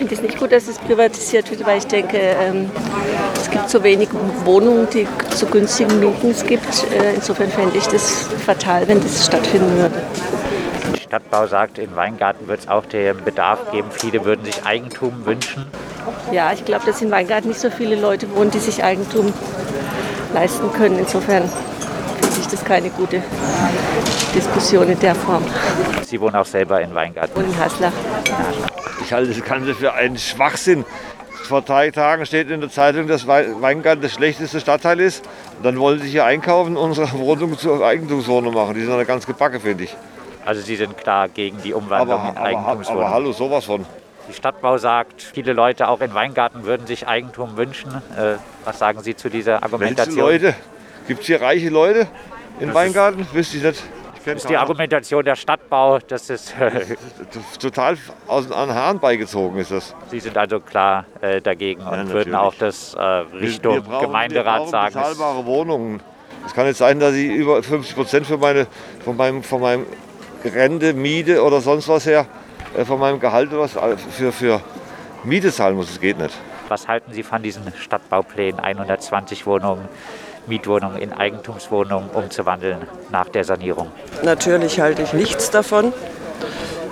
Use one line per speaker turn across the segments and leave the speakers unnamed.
finde es nicht gut, dass es privatisiert wird, weil ich denke, ähm, es gibt so wenig Wohnungen, die zu günstigen Mieten es gibt. Äh, insofern fände ich das fatal, wenn das stattfinden würde.
Der Stadtbau sagt, in Weingarten wird es auch den Bedarf geben. Viele würden sich Eigentum wünschen.
Ja, ich glaube, dass in Weingarten nicht so viele Leute wohnen, die sich Eigentum leisten können. Insofern finde ich das keine gute Diskussion in der Form.
Sie wohnen auch selber in Weingarten.
Und in Haslach.
Ich halte das Ganze für einen Schwachsinn. Vor drei Tagen steht in der Zeitung, dass Weingarten das schlechteste Stadtteil ist. Dann wollen sie hier einkaufen und unsere Wohnung zur Eigentumswohnung machen. Die sind eine ganz gebacke, finde ich.
Also Sie sind klar gegen die Umwandlung
Aber,
in
aber,
Eigentumswohnungen.
aber hallo, sowas von.
Die Stadtbau sagt, viele Leute auch in Weingarten würden sich Eigentum wünschen. Äh, was sagen Sie zu dieser
Welche
Argumentation?
Leute? Gibt es hier reiche Leute in Weingarten? Wüsste ich nicht.
Das ist die. Argumentation der Stadtbau, dass es, äh,
Total aus den Haaren beigezogen ist das.
Sie sind also klar äh, dagegen und würden
natürlich.
auch das äh, Richtung
wir brauchen,
Gemeinderat
wir
sagen.
bezahlbare Wohnungen. Es kann nicht sein, dass ich über 50 Prozent für meine, von, meinem, von meinem Rente, Miete oder sonst was her, äh, von meinem Gehalt oder was äh, für, für Miete zahlen muss. Das geht nicht.
Was halten Sie von diesen Stadtbauplänen, 120 Wohnungen, Mietwohnungen in Eigentumswohnungen umzuwandeln nach der Sanierung?
Natürlich halte ich nichts davon.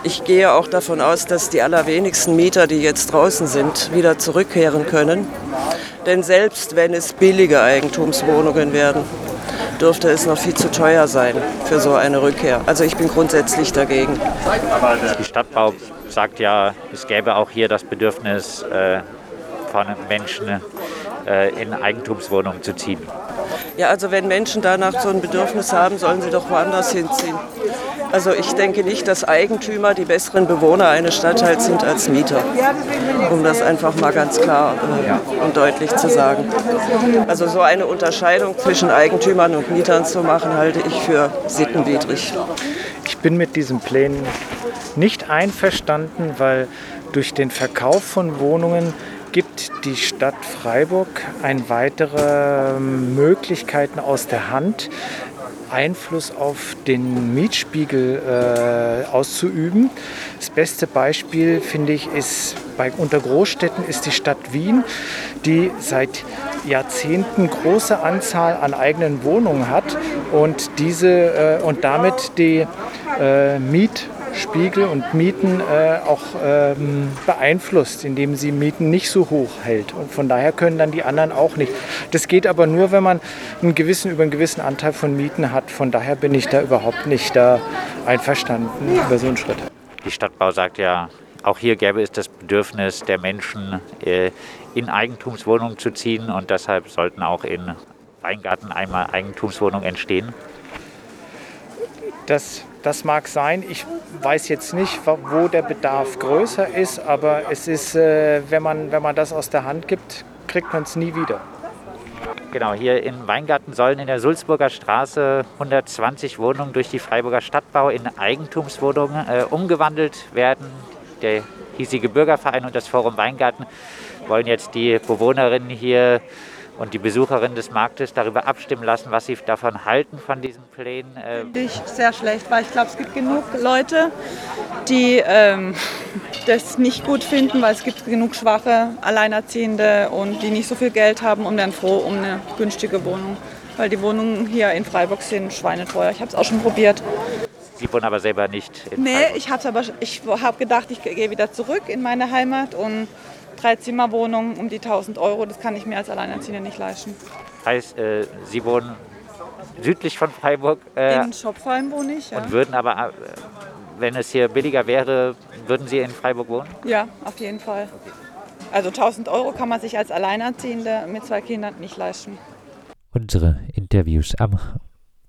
Ich gehe auch davon aus, dass die allerwenigsten Mieter, die jetzt draußen sind, wieder zurückkehren können. Denn selbst wenn es billige Eigentumswohnungen werden, dürfte es noch viel zu teuer sein für so eine Rückkehr. Also ich bin grundsätzlich dagegen.
Die Stadtbau sagt ja, es gäbe auch hier das Bedürfnis äh, von Menschen äh, in Eigentumswohnungen zu ziehen.
Ja, also wenn Menschen danach so ein Bedürfnis haben, sollen sie doch woanders hinziehen. Also ich denke nicht, dass Eigentümer die besseren Bewohner eines Stadtteils sind als Mieter. Um das einfach mal ganz klar äh, und deutlich zu sagen. Also so eine Unterscheidung zwischen Eigentümern und Mietern zu machen, halte ich für sittenwidrig.
Ich bin mit diesen Plänen nicht einverstanden, weil durch den Verkauf von Wohnungen gibt die Stadt Freiburg ein weitere ähm, Möglichkeiten aus der Hand, Einfluss auf den Mietspiegel äh, auszuüben. Das beste Beispiel, finde ich, ist bei unter Großstädten ist die Stadt Wien, die seit Jahrzehnten große Anzahl an eigenen Wohnungen hat und diese äh, und damit die äh, Mietspiegel und Mieten äh, auch ähm, beeinflusst, indem sie Mieten nicht so hoch hält. Und von daher können dann die anderen auch nicht. Das geht aber nur, wenn man einen gewissen, über einen gewissen Anteil von Mieten hat. Von daher bin ich da überhaupt nicht da einverstanden über so einen Schritt.
Die Stadtbau sagt ja, auch hier gäbe es das Bedürfnis der Menschen, äh, in Eigentumswohnungen zu ziehen und deshalb sollten auch in Weingarten einmal Eigentumswohnungen entstehen.
Das, das mag sein. Ich weiß jetzt nicht, wo- der Bedarf größer ist, aber es ist, äh, wenn, man, wenn man das aus der Hand gibt, kriegt man es nie wieder.
Genau, hier in Weingarten sollen in der Sulzburger Straße 120 Wohnungen durch die Freiburger Stadtbau in Eigentumswohnungen äh, umgewandelt werden. Der hiesige Bürgerverein und das Forum Weingarten wollen jetzt die Bewohnerinnen hier und die Besucherinnen des Marktes darüber abstimmen lassen, was sie davon halten, von diesen Plänen. Äh,
Finde ich sehr schlecht, weil ich glaube, es gibt genug Leute, die ähm, das nicht gut finden, weil es gibt genug schwache Alleinerziehende und die nicht so viel Geld haben und wären froh um eine günstige Wohnung. Weil die Wohnungen hier in Freiburg sind schweineteuer. Ich habe es auch schon probiert.
sie wohnen aber selber nicht in
Nee,
Freiburg.
ich habe aber ich habe gedacht, ich gehe wieder zurück in meine Heimat und drei Zimmerwohnungen um die 1000 Euro, das kann ich mir als Alleinerziehende nicht leisten.
heißt, äh, sie wohnen südlich von Freiburg äh,
In Schopfheim wohne ich, ja.
und würden aber, äh, wenn es hier billiger wäre, würden sie in Freiburg wohnen?
Ja, auf jeden Fall. Also 1000 Euro kann man sich als Alleinerziehende mit zwei Kindern nicht leisten.
Unsere Interviews am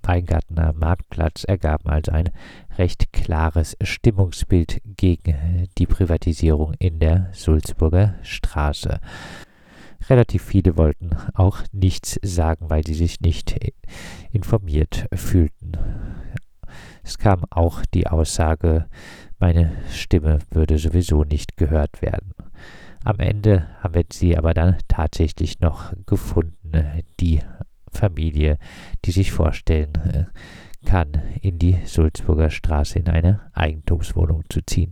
Weingartner Marktplatz ergaben also ein recht klares Stimmungsbild gegen die Privatisierung in der Sulzburger Straße. Relativ viele wollten auch nichts sagen, weil sie sich nicht informiert fühlten. Es kam auch die Aussage, meine Stimme würde sowieso nicht gehört werden. Am Ende haben wir sie aber dann tatsächlich noch gefunden, die Familie, die sich vorstellen äh, kann, in die Sulzburger Straße in eine Eigentumswohnung zu ziehen.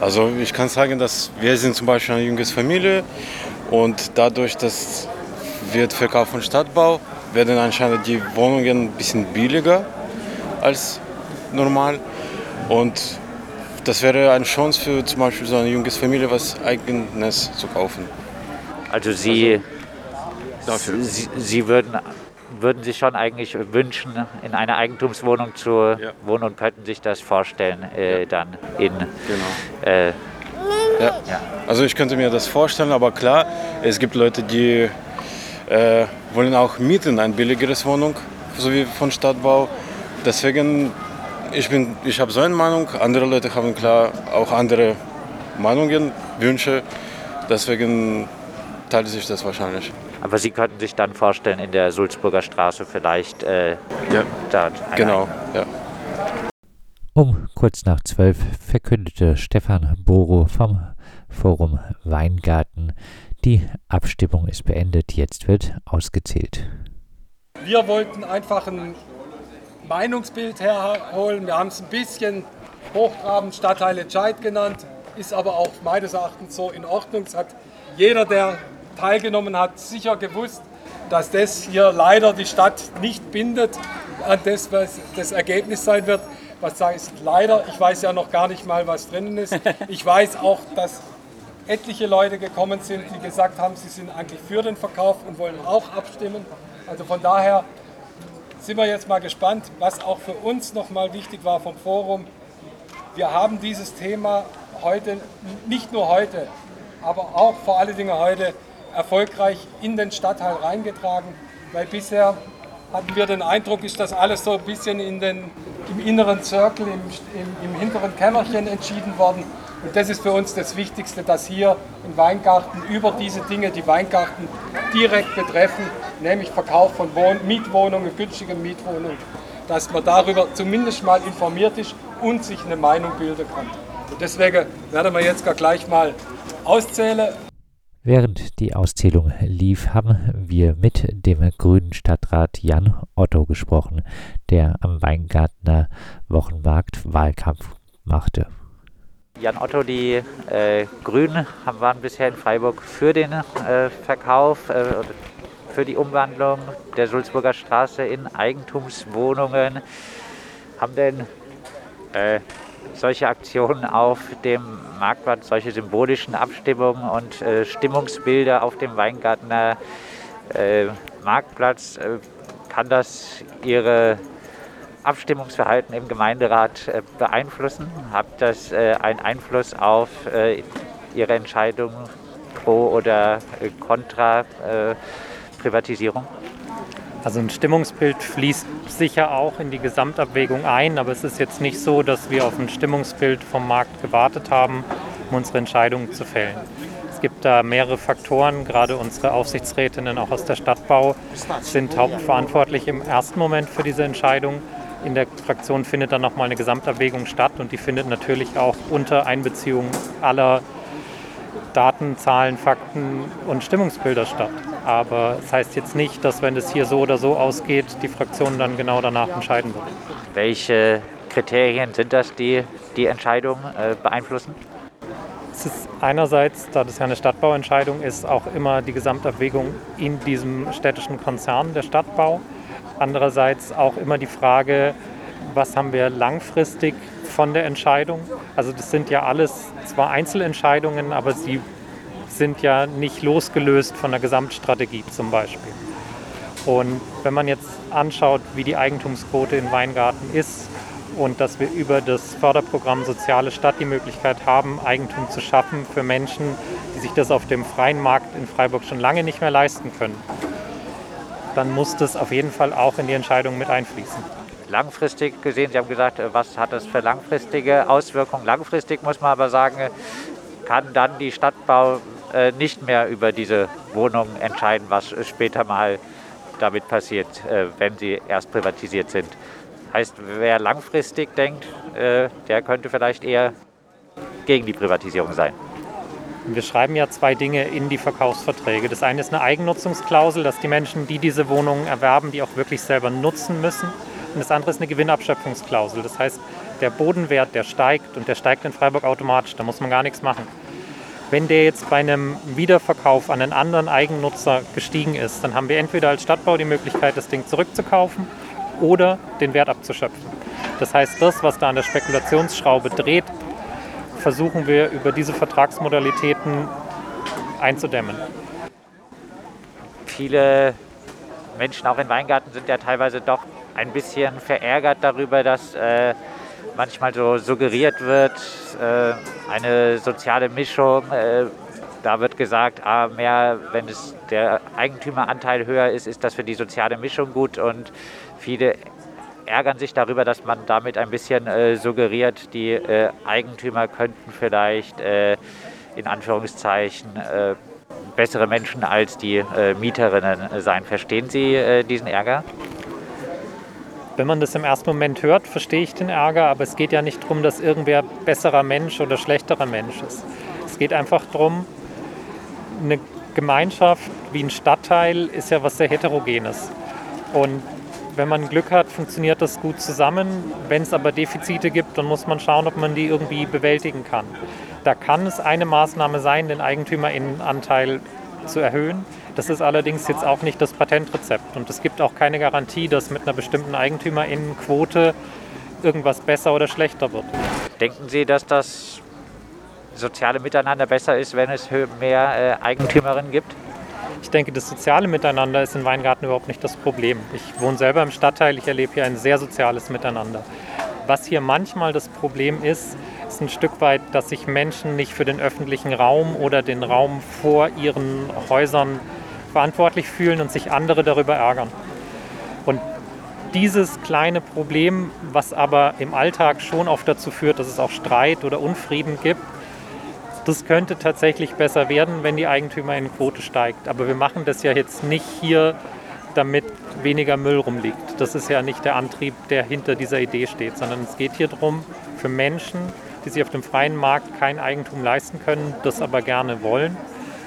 Also ich kann sagen, dass wir sind zum Beispiel eine junge Familie und dadurch, dass wird Verkauf von Stadtbau, werden anscheinend die Wohnungen ein bisschen billiger als normal. Und das wäre eine Chance für zum Beispiel so eine junge Familie, was eigenes zu kaufen.
Also Sie,
Also, dafür.
Sie, Sie würden, würden sich schon eigentlich wünschen, in einer Eigentumswohnung zu
Ja.
wohnen und könnten sich das vorstellen, äh, dann in
Genau.
äh,
Ja. Also ich könnte mir das vorstellen, aber klar, es gibt Leute, die äh, wollen auch mieten ein billigeres Wohnung, so wie von Stadtbau. Deswegen, ich, bin, ich habe so eine Meinung, andere Leute haben klar auch andere Meinungen, Wünsche. Deswegen teilt sich das wahrscheinlich.
Aber Sie könnten sich dann vorstellen, in der Sulzburger Straße vielleicht äh,
Ja,
dort eine
genau. Ja.
Um kurz nach zwölf verkündete Stefan Boro vom Forum Weingarten, die Abstimmung ist beendet, jetzt wird ausgezählt.
Wir wollten einfach ein Meinungsbild herholen. Wir haben es ein bisschen hochtrabend Stadtteil Entscheid genannt, ist aber auch meines Erachtens so in Ordnung. Es hat jeder, der teilgenommen hat, sicher gewusst, dass das hier leider die Stadt nicht bindet an das, was das Ergebnis sein wird. Was heißt leider? Ich weiß ja noch gar nicht mal, was drinnen ist. Ich weiß auch, dass etliche Leute gekommen sind, die gesagt haben, sie sind eigentlich für den Verkauf und wollen auch abstimmen. Also von daher sind wir jetzt mal gespannt, was auch für uns nochmal wichtig war vom Forum. Wir haben dieses Thema heute, nicht nur heute, aber auch vor allen Dingen heute erfolgreich in den Stadtteil reingetragen, weil bisher hatten wir den Eindruck, ist das alles so ein bisschen in den, im inneren Zirkel, im, im, im hinteren Kämmerchen entschieden worden. Und das ist für uns das Wichtigste, dass hier in Weingarten über diese Dinge, die Weingarten direkt betreffen, nämlich Verkauf von Wohn Mietwohnungen, günstigen Mietwohnungen, dass man darüber zumindest mal informiert ist und sich eine Meinung bilden kann. Und deswegen werden wir jetzt gleich mal auszählen.
Während die Auszählung lief, haben wir mit dem grünen Stadtrat Jan Otto gesprochen, der am Weingartner Wochenmarkt Wahlkampf machte. Jan Otto, die äh, Grünen waren bisher in Freiburg für den äh, Verkauf, äh, für die Umwandlung der Sulzburger Straße in Eigentumswohnungen. Haben denn äh, solche Aktionen auf dem Marktplatz, solche symbolischen Abstimmungen und äh, Stimmungsbilder auf dem Weingartner äh, Marktplatz, äh, kann das Ihre Abstimmungsverhalten im Gemeinderat äh, beeinflussen? Hat das äh, einen Einfluss auf äh, Ihre Entscheidung pro oder contra Privatisierung?
Also ein Stimmungsbild fließt sicher auch in die Gesamtabwägung ein, aber es ist jetzt nicht so, dass wir auf ein Stimmungsbild vom Markt gewartet haben, um unsere Entscheidungen zu fällen. Es gibt da mehrere Faktoren, gerade unsere Aufsichtsrätinnen auch aus der Stadtbau sind hauptverantwortlich im ersten Moment für diese Entscheidung. In der Fraktion findet dann nochmal eine Gesamtabwägung statt und die findet natürlich auch unter Einbeziehung aller Daten, Zahlen, Fakten und Stimmungsbilder statt. Aber das heißt jetzt nicht, dass wenn es hier so oder so ausgeht, die Fraktion dann genau danach entscheiden wird.
Welche Kriterien sind das, die die Entscheidung äh, beeinflussen?
Es ist einerseits, da das ja eine Stadtbauentscheidung ist, auch immer die Gesamtabwägung in diesem städtischen Konzern der Stadtbau. Andererseits auch immer die Frage, was haben wir langfristig von der Entscheidung? Also das sind ja alles zwar Einzelentscheidungen, aber sie sind ja nicht losgelöst von der Gesamtstrategie zum Beispiel. Und wenn man jetzt anschaut, wie die Eigentumsquote in Weingarten ist und dass wir über das Förderprogramm Soziale Stadt die Möglichkeit haben, Eigentum zu schaffen für Menschen, die sich das auf dem freien Markt in Freiburg schon lange nicht mehr leisten können, dann muss das auf jeden Fall auch in die Entscheidung mit einfließen
langfristig gesehen, Sie haben gesagt, was hat das für langfristige Auswirkungen? Langfristig muss man aber sagen, kann dann die Stadtbau äh, nicht mehr über diese Wohnungen entscheiden, was später mal damit passiert, äh, wenn sie erst privatisiert sind. Heißt, wer langfristig denkt, äh, der könnte vielleicht eher gegen die Privatisierung sein.
Wir schreiben ja zwei Dinge in die Verkaufsverträge. Das eine ist eine Eigennutzungsklausel, dass die Menschen, die diese Wohnungen erwerben, die auch wirklich selber nutzen müssen. Und das andere ist eine Gewinnabschöpfungsklausel. Das heißt, der Bodenwert, der steigt und der steigt in Freiburg automatisch. Da muss man gar nichts machen. Wenn der jetzt bei einem Wiederverkauf an einen anderen Eigennutzer gestiegen ist, dann haben wir entweder als Stadtbau die Möglichkeit, das Ding zurückzukaufen oder den Wert abzuschöpfen. Das heißt, das, was da an der Spekulationsschraube dreht, versuchen wir über diese Vertragsmodalitäten einzudämmen.
Viele Menschen auch in Weingarten sind ja teilweise doch ein bisschen verärgert darüber, dass äh, manchmal so suggeriert wird, äh, eine soziale Mischung. Äh, da wird gesagt, ah, mehr, wenn es der Eigentümeranteil höher ist, ist das für die soziale Mischung gut. Und viele ärgern sich darüber, dass man damit ein bisschen äh, suggeriert, die äh, Eigentümer könnten vielleicht äh, in Anführungszeichen äh, bessere Menschen als die Mieterinnen sein. Verstehen Sie diesen Ärger?
Wenn man das im ersten Moment hört, verstehe ich den Ärger, aber es geht ja nicht darum, dass irgendwer besserer Mensch oder schlechterer Mensch ist. Es geht einfach darum, eine Gemeinschaft wie ein Stadtteil ist ja was sehr Heterogenes. Und wenn man Glück hat, funktioniert das gut zusammen. Wenn es aber Defizite gibt, dann muss man schauen, ob man die irgendwie bewältigen kann. Da kann es eine Maßnahme sein, den Eigentümerinnenanteil zu erhöhen. Das ist allerdings jetzt auch nicht das Patentrezept. Und es gibt auch keine Garantie, dass mit einer bestimmten Eigentümerinnenquote irgendwas besser oder schlechter wird.
Denken Sie, dass das soziale Miteinander besser ist, wenn es mehr äh, Eigentümerinnen gibt?
Ich denke, das soziale Miteinander ist in Weingarten überhaupt nicht das Problem. Ich wohne selber im Stadtteil, ich erlebe hier ein sehr soziales Miteinander. Was hier manchmal das Problem ist, ist ein Stück weit, dass sich Menschen nicht für den öffentlichen Raum oder den Raum vor ihren Häusern verantwortlich fühlen und sich andere darüber ärgern. Und dieses kleine Problem, was aber im Alltag schon oft dazu führt, dass es auch Streit oder Unfrieden gibt, das könnte tatsächlich besser werden, wenn die Eigentümerinnenquote steigt. Aber wir machen das ja jetzt nicht hier, damit weniger Müll rumliegt. Das ist ja nicht der Antrieb, der hinter dieser Idee steht, sondern es geht hier darum, für Menschen, die sich auf dem freien Markt kein Eigentum leisten können, das aber gerne wollen,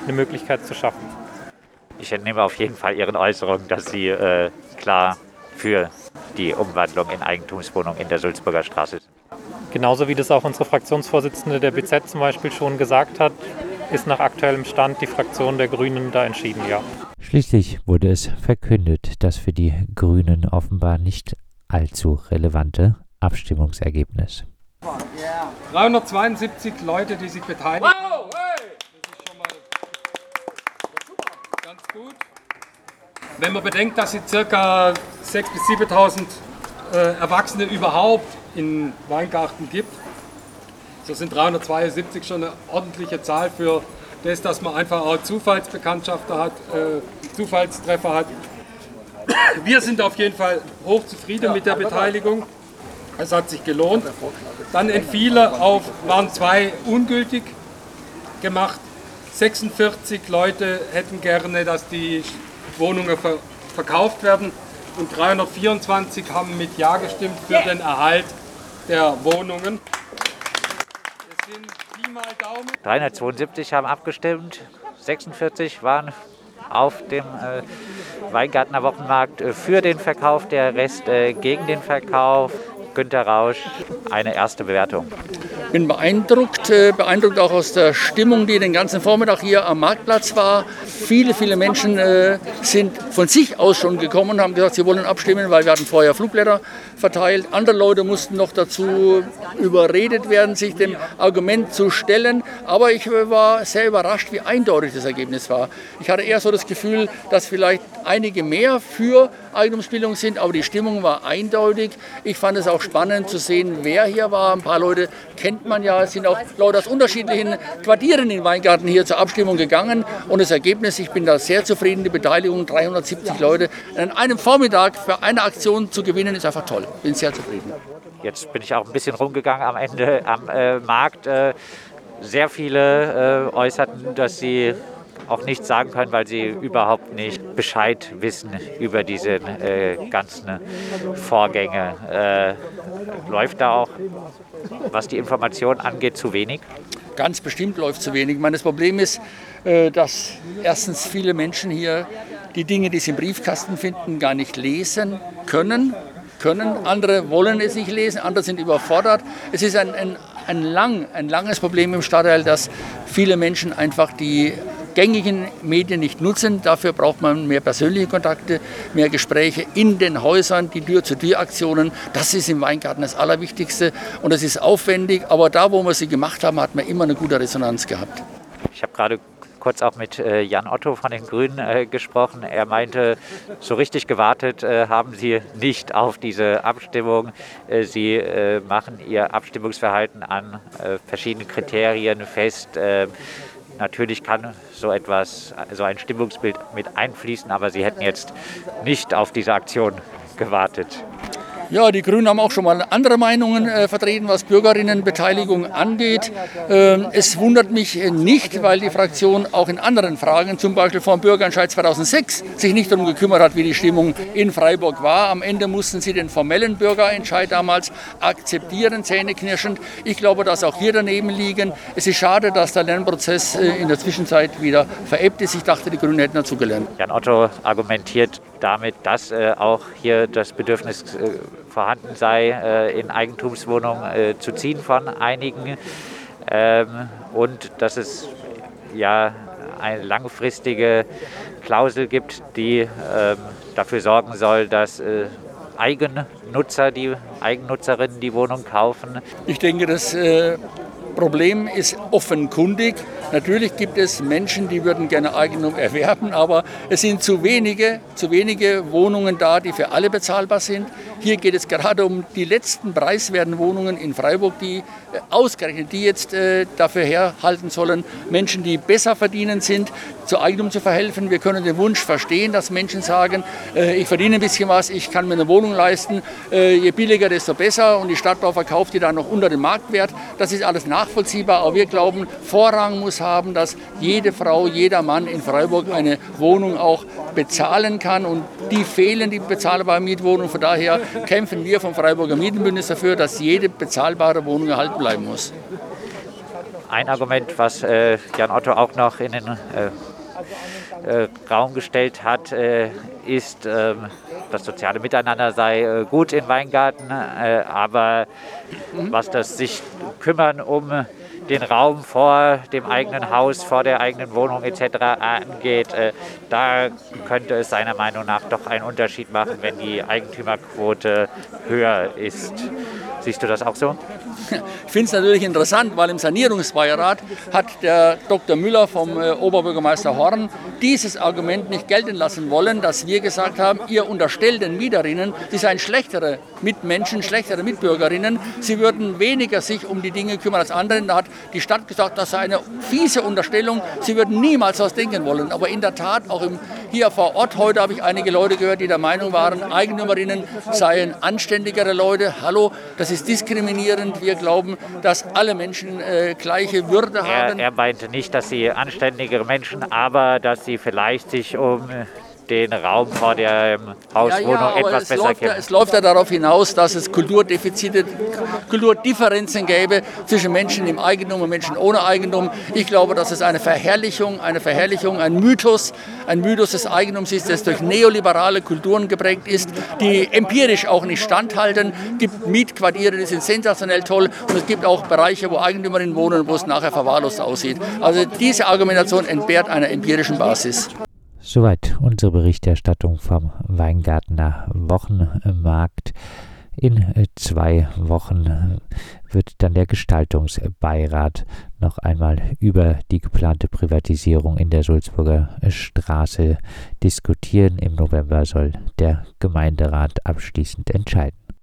eine Möglichkeit zu schaffen.
Ich entnehme auf jeden Fall Ihren Äußerungen, dass Sie äh, klar für die Umwandlung in Eigentumswohnungen in der Sulzburger Straße sind.
Genauso wie das auch unsere Fraktionsvorsitzende der BZ zum Beispiel schon gesagt hat, ist nach aktuellem Stand die Fraktion der Grünen da entschieden, ja.
Schließlich wurde es verkündet, das für die Grünen offenbar nicht allzu relevante Abstimmungsergebnis.
372 Leute, die sich beteiligen. Wow, hey! Das ist schon mal ganz gut. Wenn man bedenkt, dass es ca. 6.000 bis 7.000 äh, Erwachsene überhaupt in Weingarten gibt. So sind 372 schon eine ordentliche Zahl für das, dass man einfach auch Zufallsbekanntschaften hat, äh, Zufallstreffer hat. Wir sind auf jeden Fall hochzufrieden mit der Beteiligung. Es hat sich gelohnt. Dann entfiele auf, waren zwei ungültig gemacht. 46 Leute hätten gerne, dass die Wohnungen verkauft werden. Und 324 haben mit Ja gestimmt für den Erhalt der Wohnungen.
372 haben abgestimmt, 46 waren auf dem äh, Weingartner Wochenmarkt äh, für den Verkauf, der Rest äh, gegen den Verkauf. Günter Rausch, eine erste Bewertung.
Ich bin beeindruckt, äh, beeindruckt auch aus der Stimmung, die den ganzen Vormittag hier am Marktplatz war. Viele, viele Menschen äh, sind von sich aus schon gekommen und haben gesagt, sie wollen abstimmen, weil wir hatten vorher Flugblätter verteilt. Andere Leute mussten noch dazu überredet werden, sich dem Argument zu stellen. Aber ich war sehr überrascht, wie eindeutig das Ergebnis war. Ich hatte eher so das Gefühl, dass vielleicht einige mehr für Eigentumsbildung sind, aber die Stimmung war eindeutig. Ich fand es auch spannend zu sehen, wer hier war. Ein paar Leute kennt man ja, es sind auch Leute aus unterschiedlichen Quartieren in Weingarten hier zur Abstimmung gegangen. Und das Ergebnis, ich bin da sehr zufrieden, die Beteiligung, 370 Leute an einem Vormittag für eine Aktion zu gewinnen, ist einfach toll. Bin sehr zufrieden.
Jetzt bin ich auch ein bisschen rumgegangen am Ende am äh, Markt. Äh, sehr viele äh, äußerten, dass sie auch nichts sagen können, weil sie überhaupt nicht Bescheid wissen über diese äh, ganzen Vorgänge. Äh, läuft da auch, was die Information angeht, zu wenig?
Ganz bestimmt läuft zu wenig. Meine, das Problem ist, äh, dass erstens viele Menschen hier die Dinge, die sie im Briefkasten finden, gar nicht lesen können. können, andere wollen es nicht lesen, andere sind überfordert. Es ist ein, ein, ein, lang, ein langes Problem im Stadtteil, dass viele Menschen einfach die gängigen Medien nicht nutzen. Dafür braucht man mehr persönliche Kontakte, mehr Gespräche in den Häusern, die Tür-zu-Tür-Aktionen. Das ist im Weingarten das Allerwichtigste und das ist aufwendig, aber da, wo wir sie gemacht haben, hat man immer eine gute Resonanz gehabt.
Ich habe gerade kurz auch mit äh, Jan Otto von den Grünen äh, gesprochen. Er meinte, so richtig gewartet äh, haben sie nicht auf diese Abstimmung. Sie machen ihr Abstimmungsverhalten an verschiedenen Kriterien fest. Natürlich kann so etwas, so ein Stimmungsbild mit einfließen, aber sie hätten jetzt nicht auf diese Aktion gewartet.
Ja, die Grünen haben auch schon mal andere Meinungen äh, vertreten, was Bürgerinnenbeteiligung angeht. Ähm, es wundert mich nicht, weil die Fraktion auch in anderen Fragen, zum Beispiel vom Bürgerentscheid 2006, sich nicht darum gekümmert hat, wie die Stimmung in Freiburg war. Am Ende mussten sie den formellen Bürgerentscheid damals akzeptieren, zähneknirschend. Ich glaube, dass auch hier daneben liegen. Es ist schade, dass der Lernprozess äh, in der Zwischenzeit wieder verebbt ist. Ich dachte, die Grünen hätten dazugelernt.
Jan Otto argumentiert damit, dass äh, auch hier das Bedürfnis äh, vorhanden sei, äh, in Eigentumswohnungen äh, zu ziehen von einigen ähm, und dass es ja eine langfristige Klausel gibt, die ähm, dafür sorgen soll, dass äh, Eigennutzer, die Eigennutzerinnen die Wohnung kaufen.
Ich denke, das äh, Problem ist offenkundig. Natürlich gibt es Menschen, die würden gerne Eigentum erwerben, aber es sind zu wenige, zu wenige Wohnungen da, die für alle bezahlbar sind. Hier geht es gerade um die letzten preiswerten Wohnungen in Freiburg, die äh, ausgerechnet, die jetzt äh, dafür herhalten sollen, Menschen, die besser verdienen sind, zu Eigentum zu verhelfen. Wir können den Wunsch verstehen, dass Menschen sagen, äh, ich verdiene ein bisschen was, ich kann mir eine Wohnung leisten, je billiger, desto besser und die Stadtbau verkauft die dann noch unter dem Marktwert. Das ist alles nachvollziehbar, aber wir glauben, Vorrang muss haben, dass jede Frau, jeder Mann in Freiburg eine Wohnung auch bezahlen kann und die fehlen, die bezahlbaren Mietwohnungen. Von daher kämpfen wir vom Freiburger Mietenbündnis dafür, dass jede bezahlbare Wohnung erhalten bleiben muss.
Ein Argument, was äh, Jan Otto auch noch in den äh, äh, Raum gestellt hat, äh, ist, ähm, das soziale Miteinander sei äh, gut in Weingarten, äh, aber was das sich kümmern um den Raum vor dem eigenen Haus, vor der eigenen Wohnung etc. angeht, äh, da könnte es seiner Meinung nach doch einen Unterschied machen, wenn die Eigentümerquote höher ist. Siehst du das auch so?
Ich finde es natürlich interessant, weil im Sanierungsbeirat hat der Dr. Müller vom äh, Oberbürgermeister Horn dieses Argument nicht gelten lassen wollen, dass wir gesagt haben, ihr unterstellt den Mieterinnen, sie seien schlechtere Mitmenschen, schlechtere Mitbürgerinnen, sie würden weniger sich um die Dinge kümmern als andere. Da hat die Stadt gesagt, das sei eine fiese Unterstellung, sie würden niemals was denken wollen. Aber in der Tat, auch im, hier vor Ort heute habe ich einige Leute gehört, die der Meinung waren, Eigennehmerinnen seien anständigere Leute. Hallo, das ist diskriminierend. Wir glauben, dass alle Menschen äh, gleiche Würde haben.
Er, er meinte nicht, dass sie anständigere Menschen, aber dass sie vielleicht sich um den Raum vor der Hauswohnung ja, ja, etwas besser
kennen. Ja, es läuft ja darauf hinaus, dass es Kulturdefizite, Kulturdifferenzen gäbe zwischen Menschen im Eigentum und Menschen ohne Eigentum. Ich glaube, dass es eine Verherrlichung, eine Verherrlichung, ein Mythos, ein Mythos des Eigentums ist, das durch neoliberale Kulturen geprägt ist, die empirisch auch nicht standhalten. Es gibt Mietquartiere, die sind sensationell toll und es gibt auch Bereiche, wo Eigentümerinnen wohnen, wo es nachher verwahrlost aussieht. Also diese Argumentation entbehrt einer empirischen Basis.
Soweit unsere Berichterstattung vom Weingartner Wochenmarkt. In zwei Wochen wird dann der Gestaltungsbeirat noch einmal über die geplante Privatisierung in der Sulzburger Straße diskutieren. Im November soll der Gemeinderat abschließend entscheiden.